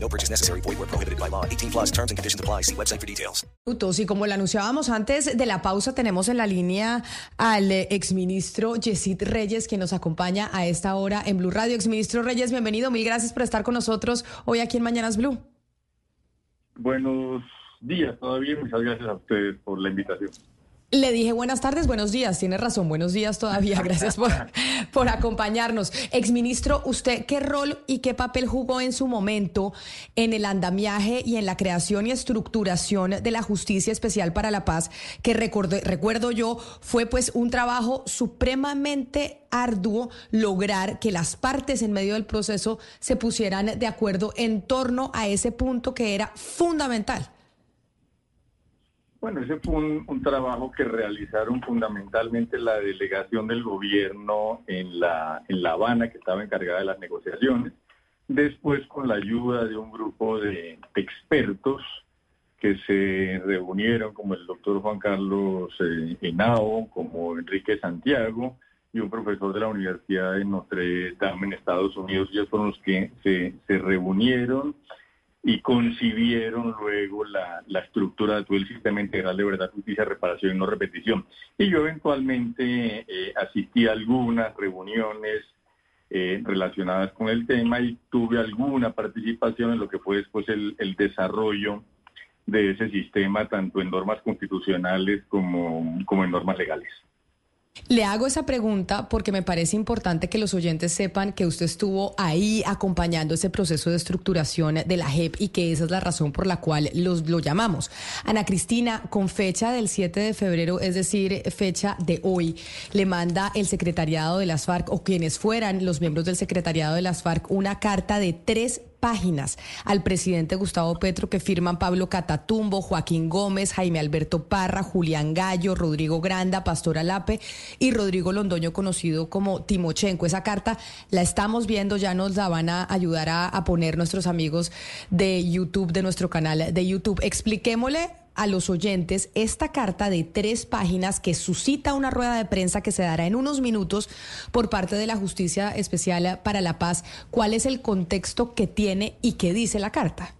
No purchase necessary. Void where prohibited by law. 18 plus terms and conditions apply. See website for details. Y como lo anunciábamos antes de la pausa, tenemos en la línea al eh, exministro Yesid Reyes, que nos acompaña a esta hora en Blue Radio. Exministro Reyes, bienvenido. Mil gracias por estar con nosotros hoy aquí en Mañanas Blue. Buenos días todavía. Muchas gracias a ustedes por la invitación. Le dije buenas tardes, buenos días. Tiene razón, buenos días todavía. Gracias por, por acompañarnos. Exministro, ¿usted qué rol y qué papel jugó en su momento en el andamiaje y en la creación y estructuración de la Justicia Especial para la Paz? Que recuerdo yo, fue pues un trabajo supremamente arduo lograr que las partes en medio del proceso se pusieran de acuerdo en torno a ese punto que era fundamental. Bueno, ese fue un, trabajo que realizaron fundamentalmente la delegación del gobierno en la, en La Habana, que estaba encargada de las negociaciones. Después, con la ayuda de un grupo de expertos que se reunieron, como el doctor Juan Carlos eh, Henao, como Enrique Santiago y un profesor de la Universidad de Notre Dame en Estados Unidos, ellos fueron los que se, se reunieron y concibieron luego la, estructura de todo el sistema integral de verdad, justicia, reparación y no repetición. Y yo eventualmente eh, asistí a algunas reuniones eh, relacionadas con el tema y tuve alguna participación en lo que fue después el, el desarrollo de ese sistema, tanto en normas constitucionales como, como en normas legales. Le hago esa pregunta porque me parece importante que los oyentes sepan que usted estuvo ahí acompañando ese proceso de estructuración de la JEP y que esa es la razón por la cual los, lo llamamos. Ana Cristina, con fecha del 7 de febrero, es decir, fecha de hoy, le manda el secretariado de las FARC o quienes fueran los miembros del secretariado de las FARC una carta de tres páginas al presidente Gustavo Petro que firman Pablo Catatumbo, Joaquín Gómez, Jaime Alberto Parra, Julián Gallo, Rodrigo Granda, Pastor Alape y Rodrigo Londoño, conocido como Timochenko. Esa carta la estamos viendo, ya nos la van a ayudar a, a poner nuestros amigos de YouTube, de nuestro canal de YouTube. Expliquémosle a los oyentes esta carta de tres páginas que suscita una rueda de prensa que se dará en unos minutos por parte de la Justicia Especial para la Paz. ¿Cuál es el contexto que tiene y qué dice la carta?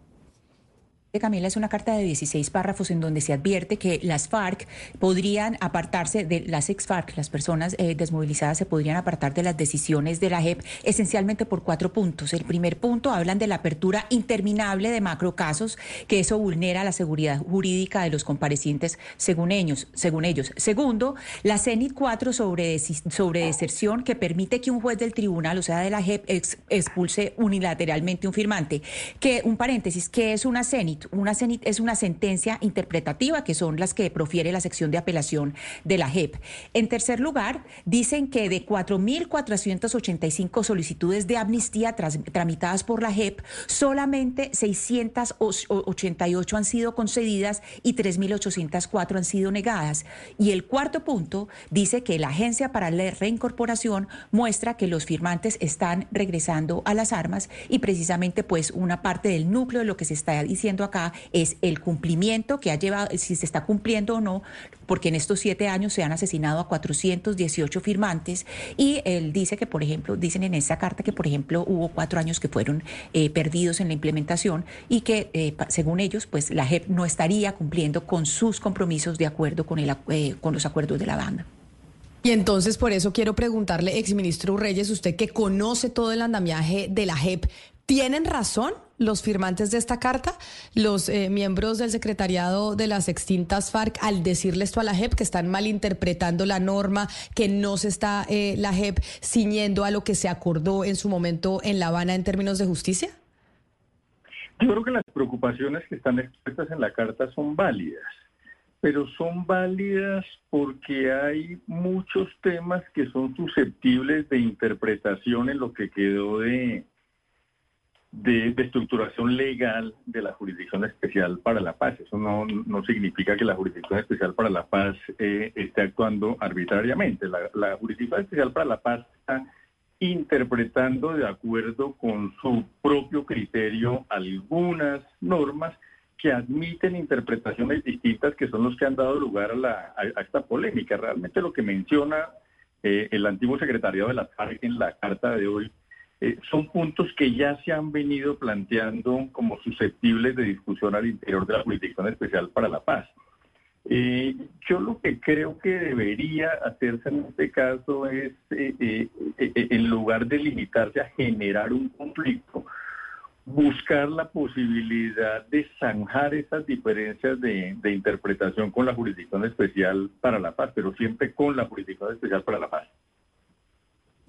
Camila, es una carta de 16 párrafos en donde se advierte que las FARC podrían apartarse de las ex-FARC, las personas eh, desmovilizadas se podrían apartar de las decisiones de la JEP esencialmente por cuatro puntos. El primer punto hablan de la apertura interminable de macrocasos, que eso vulnera la seguridad jurídica de los comparecientes según ellos. Segundo, la CENIT 4 sobre, sobre deserción que permite que un juez del tribunal, o sea, de la JEP, expulse unilateralmente un firmante. Que, un paréntesis, ¿qué es una CENIT? Una es una sentencia interpretativa, que son las que profiere la sección de apelación de la JEP. En tercer lugar, dicen que de 4.485 solicitudes de amnistía tramitadas por la JEP, solamente 688 han sido concedidas y 3.804 han sido negadas. Y el cuarto punto dice que la Agencia para la Reincorporación muestra que los firmantes están regresando a las armas y precisamente pues una parte del núcleo de lo que se está diciendo acá es el cumplimiento que ha llevado, si se está cumpliendo o no, porque en estos siete años se han asesinado a 418 firmantes y él dice que, por ejemplo, dicen en esa carta que, por ejemplo, hubo cuatro años que fueron eh, perdidos en la implementación y que, eh, según ellos, pues la JEP no estaría cumpliendo con sus compromisos de acuerdo con, el, eh, con los acuerdos de la banda. Y entonces por eso quiero preguntarle, exministro Reyes, usted que conoce todo el andamiaje de la JEP, ¿tienen razón los firmantes de esta carta, los eh, miembros del secretariado de las extintas FARC, al decirle esto a la JEP, que están malinterpretando la norma, que no se está eh, la JEP ciñendo a lo que se acordó en su momento en La Habana en términos de justicia? Yo creo que las preocupaciones que están expuestas en la carta son válidas, pero son válidas porque hay muchos temas que son susceptibles de interpretación en lo que quedó de, de, estructuración legal de la Jurisdicción Especial para la Paz. Eso no, no significa que la Jurisdicción Especial para la Paz eh, esté actuando arbitrariamente. La, la Jurisdicción Especial para la Paz está interpretando de acuerdo con su propio criterio algunas normas que admiten interpretaciones distintas que son los que han dado lugar a, la, a, esta polémica. Realmente lo que menciona eh, el antiguo secretario de la FARC en la carta de hoy eh, son puntos que ya se han venido planteando como susceptibles de discusión al interior de la Jurisdicción Especial para la Paz. Eh, yo lo que creo que debería hacerse en este caso es, en lugar de limitarse a generar un conflicto, buscar la posibilidad de zanjar esas diferencias de, interpretación con la Jurisdicción Especial para la Paz, pero siempre con la Jurisdicción Especial para la Paz.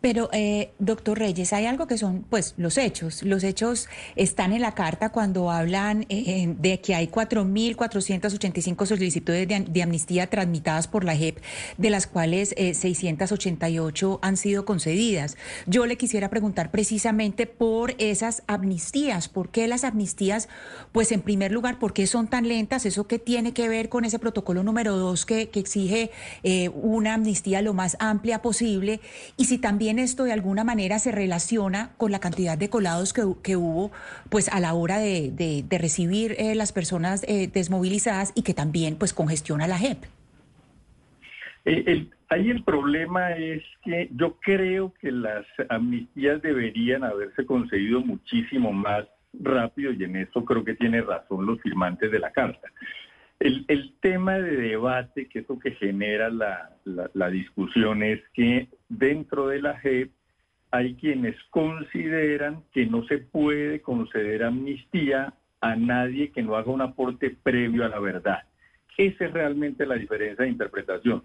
Pero, eh, doctor Reyes, hay algo que son, pues, los hechos. Los hechos están en la carta cuando hablan eh, de que hay 4.485 solicitudes de, amnistía transmitadas por la JEP, de las cuales 688 eh, han sido concedidas. Yo le quisiera preguntar precisamente por esas amnistías. ¿Por qué las amnistías? Pues, en primer lugar, ¿por qué son tan lentas? ¿Eso qué tiene que ver con ese protocolo número dos que, que exige una amnistía lo más amplia posible? Y si también esto de alguna manera se relaciona con la cantidad de colados que, hubo pues a la hora de, recibir eh, las personas eh, desmovilizadas y que también pues congestiona la JEP. Eh, ahí el problema es que yo creo que las amnistías deberían haberse concedido muchísimo más rápido y en eso creo que tiene razón los firmantes de la carta. El, tema de debate, que es lo que genera la, la, discusión, es que dentro de la JEP hay quienes consideran que no se puede conceder amnistía a nadie que no haga un aporte previo a la verdad. Esa es realmente la diferencia de interpretación.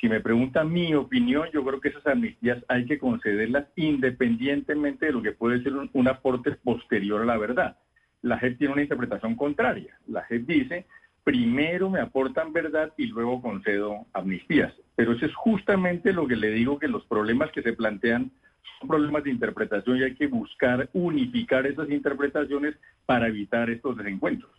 Si me preguntan mi opinión, yo creo que esas amnistías hay que concederlas independientemente de lo que puede ser un, un aporte posterior a la verdad. La JEP tiene una interpretación contraria. La JEP dice, primero me aportan verdad y luego concedo amnistías. Pero eso es justamente lo que le digo, que los problemas que se plantean son problemas de interpretación y hay que buscar unificar esas interpretaciones para evitar estos desencuentros.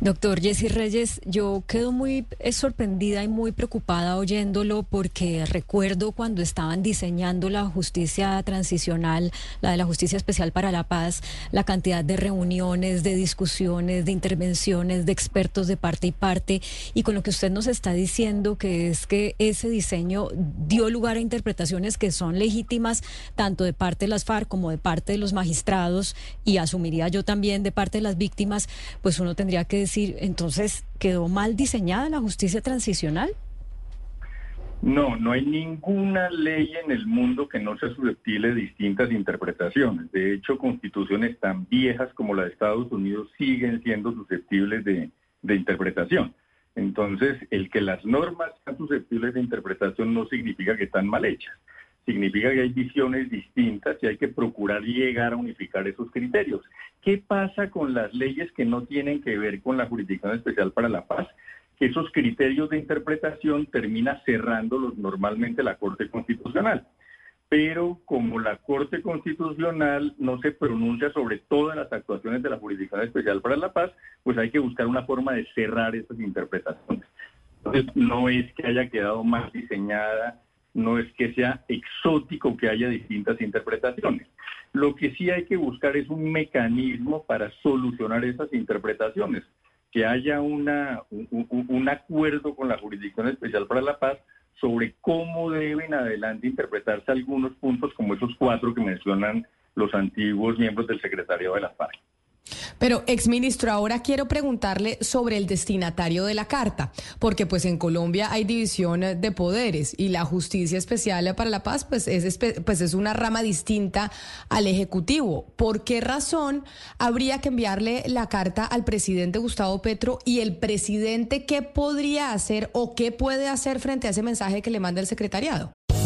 Doctor Jesse Reyes, yo quedo muy eh, sorprendida y muy preocupada oyéndolo porque recuerdo cuando estaban diseñando la justicia transicional, la de la justicia especial para la paz, la cantidad de reuniones, de discusiones, de intervenciones, de expertos de parte y parte, y con lo que usted nos está diciendo, que es que ese diseño dio lugar a interpretaciones que son legítimas tanto de parte de las FARC como de parte de los magistrados, y asumiría yo también de parte de las víctimas, pues uno tendría que decir, entonces, ¿quedó mal diseñada la justicia transicional? No, no hay ninguna ley en el mundo que no sea susceptible de distintas interpretaciones. De hecho, constituciones tan viejas como la de Estados Unidos siguen siendo susceptibles de, de interpretación. Entonces, el que las normas sean susceptibles de interpretación no significa que están mal hechas. Significa que hay visiones distintas y hay que procurar llegar a unificar esos criterios. ¿Qué pasa con las leyes que no tienen que ver con la Jurisdicción Especial para la Paz? Que esos criterios de interpretación termina cerrándolos normalmente la Corte Constitucional. Pero como la Corte Constitucional no se pronuncia sobre todas las actuaciones de la Jurisdicción Especial para la Paz, pues hay que buscar una forma de cerrar esas interpretaciones. Entonces, no es que haya quedado más diseñada, no es que sea exótico que haya distintas interpretaciones. Lo que sí hay que buscar es un mecanismo para solucionar esas interpretaciones, que haya una, un, acuerdo con la Jurisdicción Especial para la Paz sobre cómo deben adelante interpretarse algunos puntos como esos cuatro que mencionan los antiguos miembros del Secretario de la Paz. Pero, exministro, ahora quiero preguntarle sobre el destinatario de la carta, porque pues en Colombia hay división de poderes y la Justicia Especial para la Paz pues es, pues es una rama distinta al Ejecutivo. ¿Por qué razón habría que enviarle la carta al presidente Gustavo Petro y el presidente qué podría hacer o qué puede hacer frente a ese mensaje que le manda el secretariado?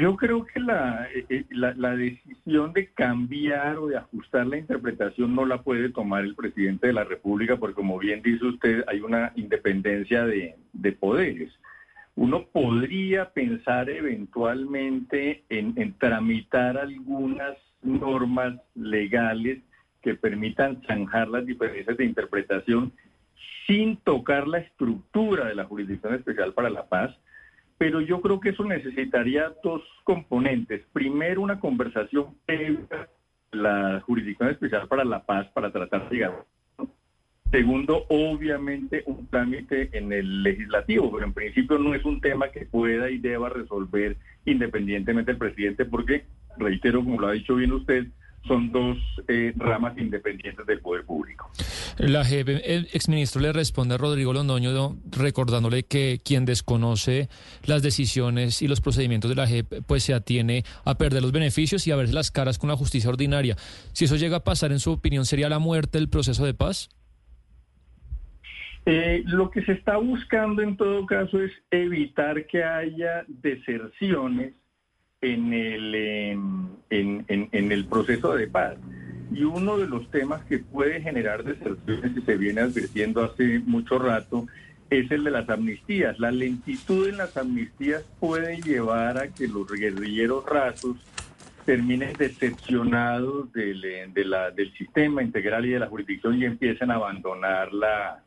Yo creo que la, eh, la, la decisión de cambiar o de ajustar la interpretación no la puede tomar el presidente de la República porque, como bien dice usted, hay una independencia de, de poderes. Uno podría pensar eventualmente en, en tramitar algunas normas legales que permitan zanjar las diferencias de interpretación sin tocar la estructura de la Jurisdicción Especial para la Paz, pero yo creo que eso necesitaría dos componentes. Primero, una conversación previa la Jurisdicción Especial para la Paz para tratar de llegar. Segundo, obviamente un trámite en el legislativo, pero en principio no es un tema que pueda y deba resolver independientemente el presidente, porque, reitero, como lo ha dicho bien usted, son dos eh, ramas independientes del poder público. La JEP, el exministro le responde a Rodrigo Londoño recordándole que quien desconoce las decisiones y los procedimientos de la JEP pues se atiene a perder los beneficios y a verse las caras con la justicia ordinaria. Si eso llega a pasar, en su opinión, ¿sería la muerte del proceso de paz? Eh, lo que se está buscando en todo caso es evitar que haya deserciones en el, en, en, en, el proceso de paz. Y uno de los temas que puede generar deserciones y se viene advirtiendo hace mucho rato es el de las amnistías. La lentitud en las amnistías puede llevar a que los guerrilleros rasos terminen decepcionados del, de la, del sistema integral y de la jurisdicción y empiecen a abandonar la,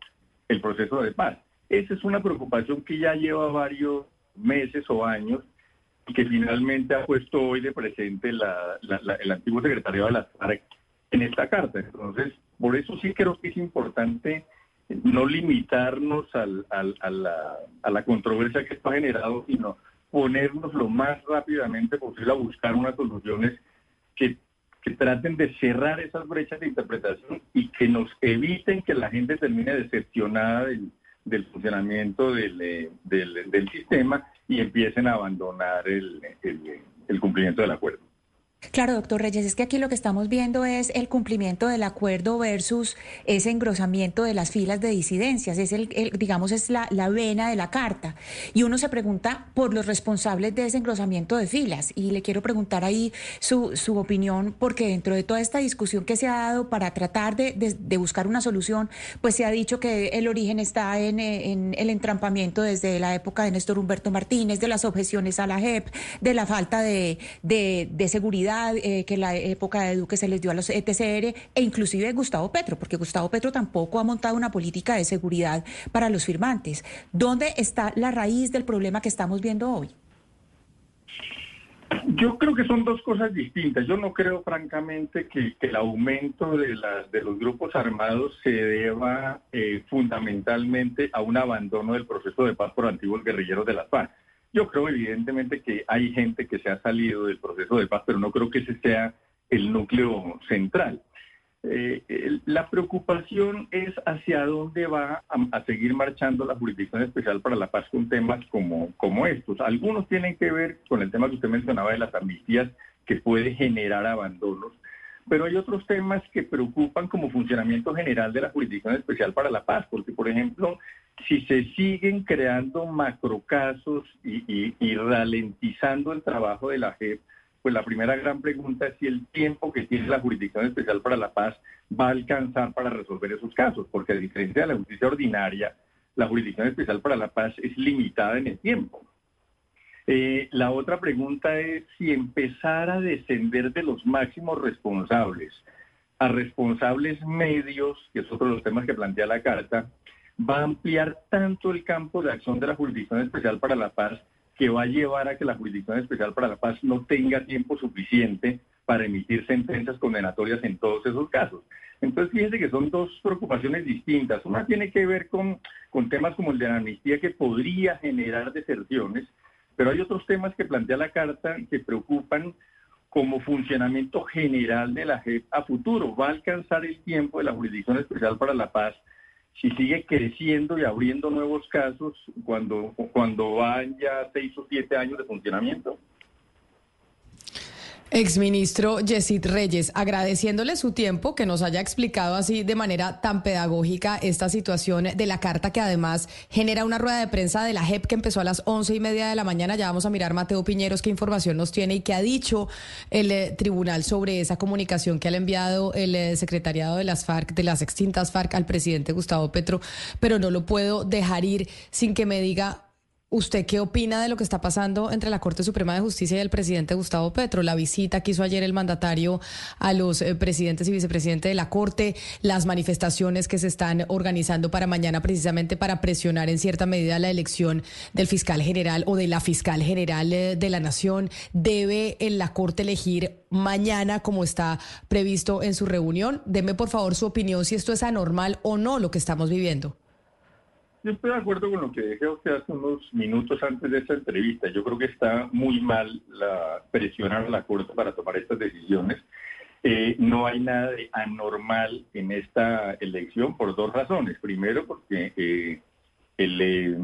el proceso de paz. Esa es una preocupación que ya lleva varios meses o años y que finalmente ha puesto hoy de presente el antiguo secretario de la FARC en esta carta. Entonces, por eso sí creo que es importante no limitarnos al, a, la, la controversia que esto ha generado, sino ponernos lo más rápidamente posible a buscar unas soluciones que, traten de cerrar esas brechas de interpretación y que nos eviten que la gente termine decepcionada del, funcionamiento del, eh, sistema y empiecen a abandonar el, el, el cumplimiento del acuerdo. Claro, doctor Reyes, es que aquí lo que estamos viendo es el cumplimiento del acuerdo versus ese engrosamiento de las filas de disidencias, es el, digamos, es la, vena de la carta. Y uno se pregunta por los responsables de ese engrosamiento de filas. Y le quiero preguntar ahí su, opinión, porque dentro de toda esta discusión que se ha dado para tratar de, buscar una solución, pues se ha dicho que el origen está en, en, el entrampamiento desde la época de Néstor Humberto Martínez, de las objeciones a la JEP, de la falta de seguridad eh, que la época de Duque se les dio a los ETCR e inclusive Gustavo Petro, porque Gustavo Petro tampoco ha montado una política de seguridad para los firmantes. ¿Dónde está la raíz del problema que estamos viendo hoy? Yo creo que son dos cosas distintas. Yo no creo, francamente, que, el aumento de, las, de los grupos armados se deba eh, fundamentalmente a un abandono del proceso de paz por antiguos guerrilleros de las FARC. Yo creo evidentemente que hay gente que se ha salido del proceso de paz, pero no creo que ese sea el núcleo central. Eh, la preocupación es hacia dónde va a, a, seguir marchando la Jurisdicción Especial para la Paz con temas como, como estos. Algunos tienen que ver con el tema que usted mencionaba de las amnistías, que puede generar abandonos, pero hay otros temas que preocupan como funcionamiento general de la Jurisdicción Especial para la Paz, porque, por ejemplo, si se siguen creando macrocasos y, y, y ralentizando el trabajo de la JEP, pues la primera gran pregunta es si el tiempo que tiene la Jurisdicción Especial para la Paz va a alcanzar para resolver esos casos, porque a diferencia de la justicia ordinaria, la Jurisdicción Especial para la Paz es limitada en el tiempo. Eh, la otra pregunta es si empezar a descender de los máximos responsables a responsables medios, que es otro de los temas que plantea la carta, va a ampliar tanto el campo de acción de la Jurisdicción Especial para la Paz que va a llevar a que la Jurisdicción Especial para la Paz no tenga tiempo suficiente para emitir sentencias condenatorias en todos esos casos. Entonces, fíjense que son dos preocupaciones distintas. Una tiene que ver con, con temas como el de la amnistía que podría generar deserciones pero hay otros temas que plantea la Carta que preocupan como funcionamiento general de la JEP a futuro. Va a alcanzar el tiempo de la Jurisdicción Especial para la Paz si sigue creciendo y abriendo nuevos casos cuando, cuando van ya seis o siete años de funcionamiento. Exministro Yesid Reyes, agradeciéndole su tiempo, que nos haya explicado así de manera tan pedagógica esta situación de la carta que además genera una rueda de prensa de la JEP que empezó a las once y media de la mañana. Ya vamos a mirar Mateo Piñeros qué información nos tiene y qué ha dicho el eh, tribunal sobre esa comunicación que ha enviado el eh, secretariado de las FARC, de las extintas FARC al presidente Gustavo Petro, pero no lo puedo dejar ir sin que me diga ¿Usted qué opina de lo que está pasando entre la Corte Suprema de Justicia y el presidente Gustavo Petro? La visita que hizo ayer el mandatario a los eh, presidentes y vicepresidentes de la Corte, las manifestaciones que se están organizando para mañana precisamente para presionar en cierta medida la elección del fiscal general o de la fiscal general eh, de la Nación. ¿Debe en la Corte elegir mañana como está previsto en su reunión? Deme por favor su opinión si esto es anormal o no lo que estamos viviendo. Yo estoy de acuerdo con lo que dije usted hace unos minutos antes de esta entrevista. Yo creo que está muy mal la, presionar a la Corte para tomar estas decisiones. Eh, no hay nada de anormal en esta elección por dos razones. Primero, porque eh, eh,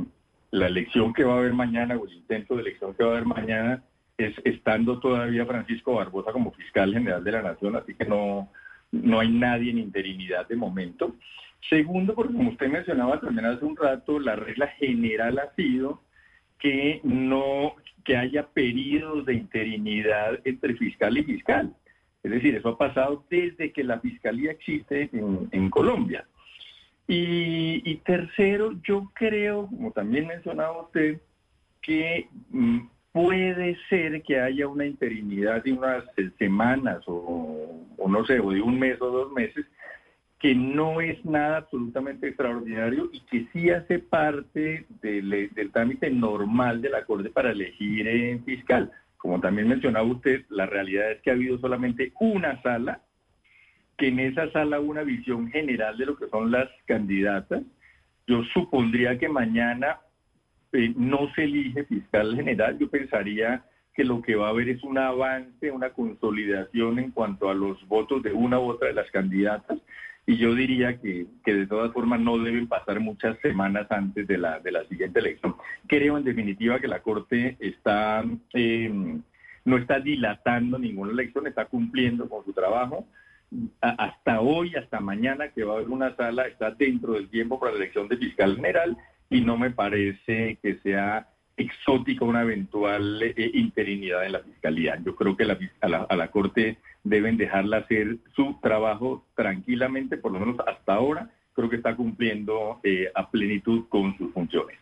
la elección que va a haber mañana o el intento de elección que va a haber mañana es estando todavía Francisco Barbosa como fiscal general de la Nación, así que no, no hay nadie en interinidad de momento. Segundo, porque como usted mencionaba también hace un rato, la regla general ha sido que no que haya periodos de interinidad entre fiscal y fiscal. Es decir, eso ha pasado desde que la fiscalía existe en, Colombia. Y, y, tercero, yo creo, como también mencionaba usted, que mm, puede ser que haya una interinidad de unas semanas o, no sé, o de un mes o dos meses, que no es nada absolutamente extraordinario y que sí hace parte del, trámite normal de la Corte para elegir en fiscal. Como también mencionaba usted, la realidad es que ha habido solamente una sala, que en esa sala una visión general de lo que son las candidatas. Yo supondría que mañana eh, no se elige fiscal general, yo pensaría que lo que va a haber es un avance, una consolidación en cuanto a los votos de una u otra de las candidatas y yo diría que, de todas formas no deben pasar muchas semanas antes de la, de la siguiente elección. Creo en definitiva que la Corte está, eh, no está dilatando ninguna elección, está cumpliendo con su trabajo. hasta hoy, hasta mañana que va a haber una sala, está dentro del tiempo para la elección de fiscal general y no me parece que sea exótica una eventual eh, interinidad en la fiscalía. Yo creo que la, a, la, a la Corte deben dejarla hacer su trabajo tranquilamente, por lo menos hasta ahora, creo que está cumpliendo eh, a plenitud con sus funciones.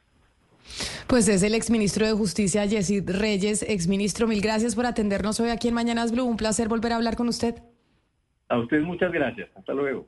Pues es el exministro de Justicia, Yesid Reyes. Exministro, mil gracias por atendernos hoy aquí en Mañanas Blue. Un placer volver a hablar con usted. A usted muchas gracias. Hasta luego.